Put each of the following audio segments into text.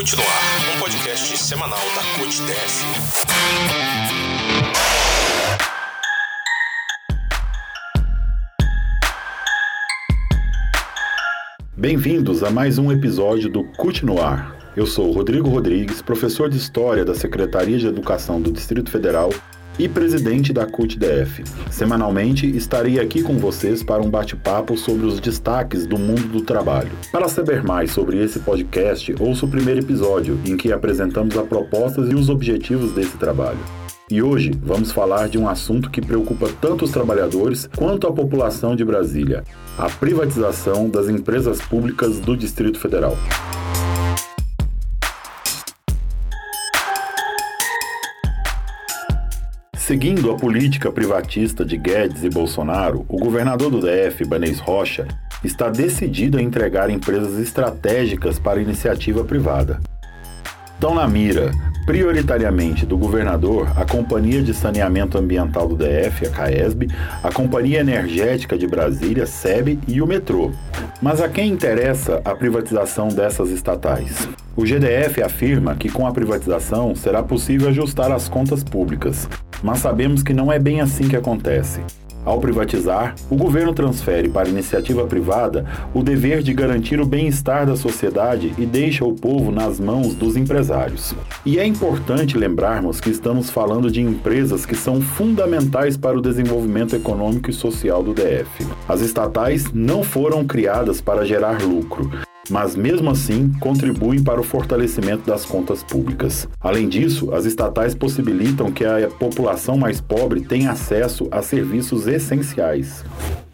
CUT no Ar, um podcast semanal da CUT DF. Bem-vindos a mais um episódio do CUT no Ar. Eu sou Rodrigo Rodrigues, professor de História da Secretaria de Educação do Distrito Federal e presidente da CUT-DF. Semanalmente estarei aqui com vocês para um bate-papo sobre os destaques do mundo do trabalho. Para saber mais sobre esse podcast, ouça o primeiro episódio, em que apresentamos as propostas e os objetivos desse trabalho. E hoje vamos falar de um assunto que preocupa tanto os trabalhadores quanto a população de Brasília: a privatização das empresas públicas do Distrito Federal. Seguindo a política privatista de Guedes e Bolsonaro, o governador do DF, Banês Rocha, está decidido a entregar empresas estratégicas para iniciativa privada. Estão na mira, prioritariamente do governador, a Companhia de Saneamento Ambiental do DF, a CAESB, a Companhia Energética de Brasília, SEB e o metrô. Mas a quem interessa a privatização dessas estatais? O GDF afirma que com a privatização será possível ajustar as contas públicas, mas sabemos que não é bem assim que acontece. Ao privatizar, o governo transfere para a iniciativa privada o dever de garantir o bem-estar da sociedade e deixa o povo nas mãos dos empresários. E é importante lembrarmos que estamos falando de empresas que são fundamentais para o desenvolvimento econômico e social do DF. As estatais não foram criadas para gerar lucro, mas mesmo assim contribuem para o fortalecimento das contas públicas. Além disso, as estatais possibilitam que a população mais pobre tenha acesso a serviços essenciais.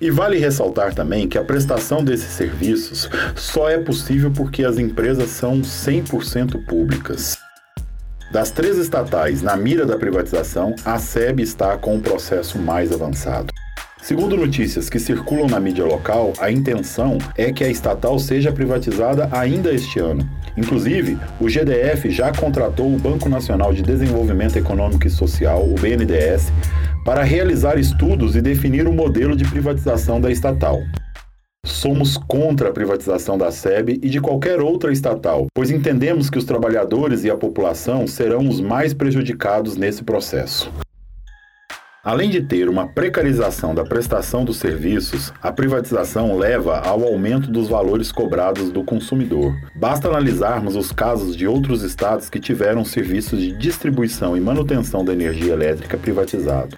E vale ressaltar também que a prestação desses serviços só é possível porque as empresas são 100% públicas. Das três estatais na mira da privatização, a SEB está com o processo mais avançado. Segundo notícias que circulam na mídia local, a intenção é que a estatal seja privatizada ainda este ano. Inclusive, o GDF já contratou o Banco Nacional de Desenvolvimento Econômico e Social, o BNDES, para realizar estudos e definir o modelo de privatização da estatal. Somos contra a privatização da SEB e de qualquer outra estatal, pois entendemos que os trabalhadores e a população serão os mais prejudicados nesse processo. Além de ter uma precarização da prestação dos serviços, a privatização leva ao aumento dos valores cobrados do consumidor. Basta analisarmos os casos de outros estados que tiveram serviços de distribuição e manutenção da energia elétrica privatizado.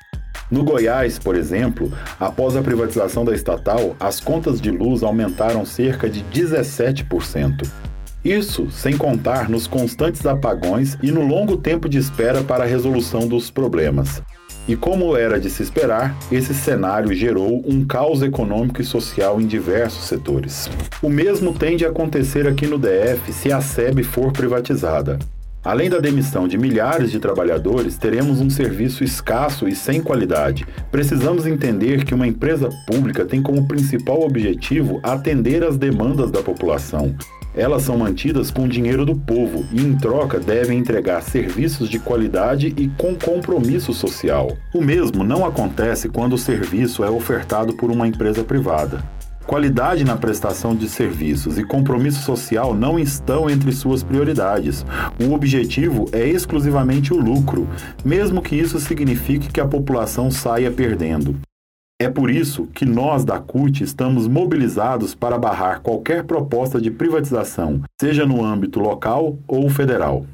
No Goiás, por exemplo, após a privatização da estatal, as contas de luz aumentaram cerca de 17%. Isso sem contar nos constantes apagões e no longo tempo de espera para a resolução dos problemas. E como era de se esperar, esse cenário gerou um caos econômico e social em diversos setores. O mesmo tende a acontecer aqui no DF se a SEB for privatizada. Além da demissão de milhares de trabalhadores, teremos um serviço escasso e sem qualidade. Precisamos entender que uma empresa pública tem como principal objetivo atender às demandas da população elas são mantidas com dinheiro do povo e, em troca, devem entregar serviços de qualidade e com compromisso social. O mesmo não acontece quando o serviço é ofertado por uma empresa privada. Qualidade na prestação de serviços e compromisso social não estão entre suas prioridades. O objetivo é exclusivamente o lucro, mesmo que isso signifique que a população saia perdendo. É por isso que nós da CUT estamos mobilizados para barrar qualquer proposta de privatização, seja no âmbito local ou federal.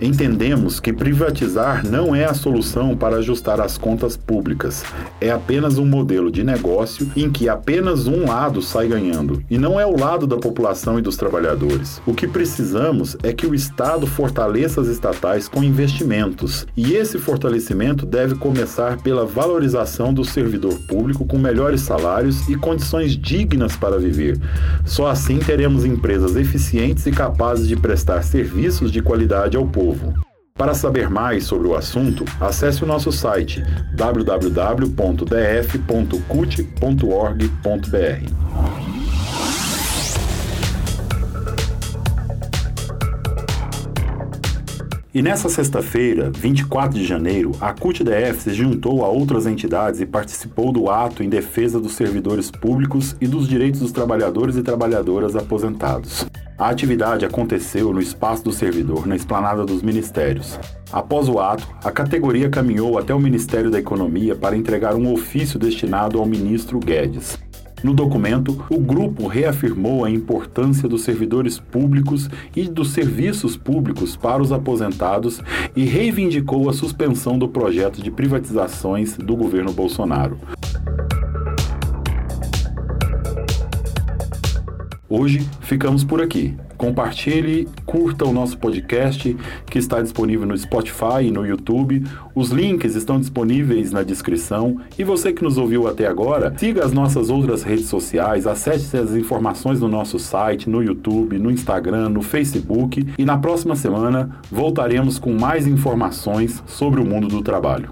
Entendemos que privatizar não é a solução para ajustar as contas públicas. É apenas um modelo de negócio em que apenas um lado sai ganhando, e não é o lado da população e dos trabalhadores. O que precisamos é que o Estado fortaleça as estatais com investimentos, e esse fortalecimento deve começar pela valorização do servidor público com melhores salários e condições dignas para viver. Só assim teremos empresas eficientes e capazes de prestar serviços de qualidade ao povo povo. Para saber mais sobre o assunto, acesse o nosso site www.df.cut.org.br. E nessa sexta-feira, 24 de janeiro, a CUT-DF se juntou a outras entidades e participou do ato em defesa dos servidores públicos e dos direitos dos trabalhadores e trabalhadoras aposentados. A atividade aconteceu no espaço do servidor, na esplanada dos ministérios. Após o ato, a categoria caminhou até o Ministério da Economia para entregar um ofício destinado ao ministro Guedes. No documento, o grupo reafirmou a importância dos servidores públicos e dos serviços públicos para os aposentados e reivindicou a suspensão do projeto de privatizações do governo Bolsonaro. Hoje ficamos por aqui. Compartilhe, curta o nosso podcast que está disponível no Spotify e no YouTube. Os links estão disponíveis na descrição. E você que nos ouviu até agora, siga as nossas outras redes sociais, acesse as informações no nosso site, no YouTube, no Instagram, no Facebook. E na próxima semana voltaremos com mais informações sobre o mundo do trabalho.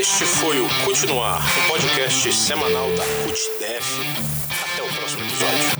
Este foi o Continuar, um podcast semanal da CUTDF. Até o próximo episódio.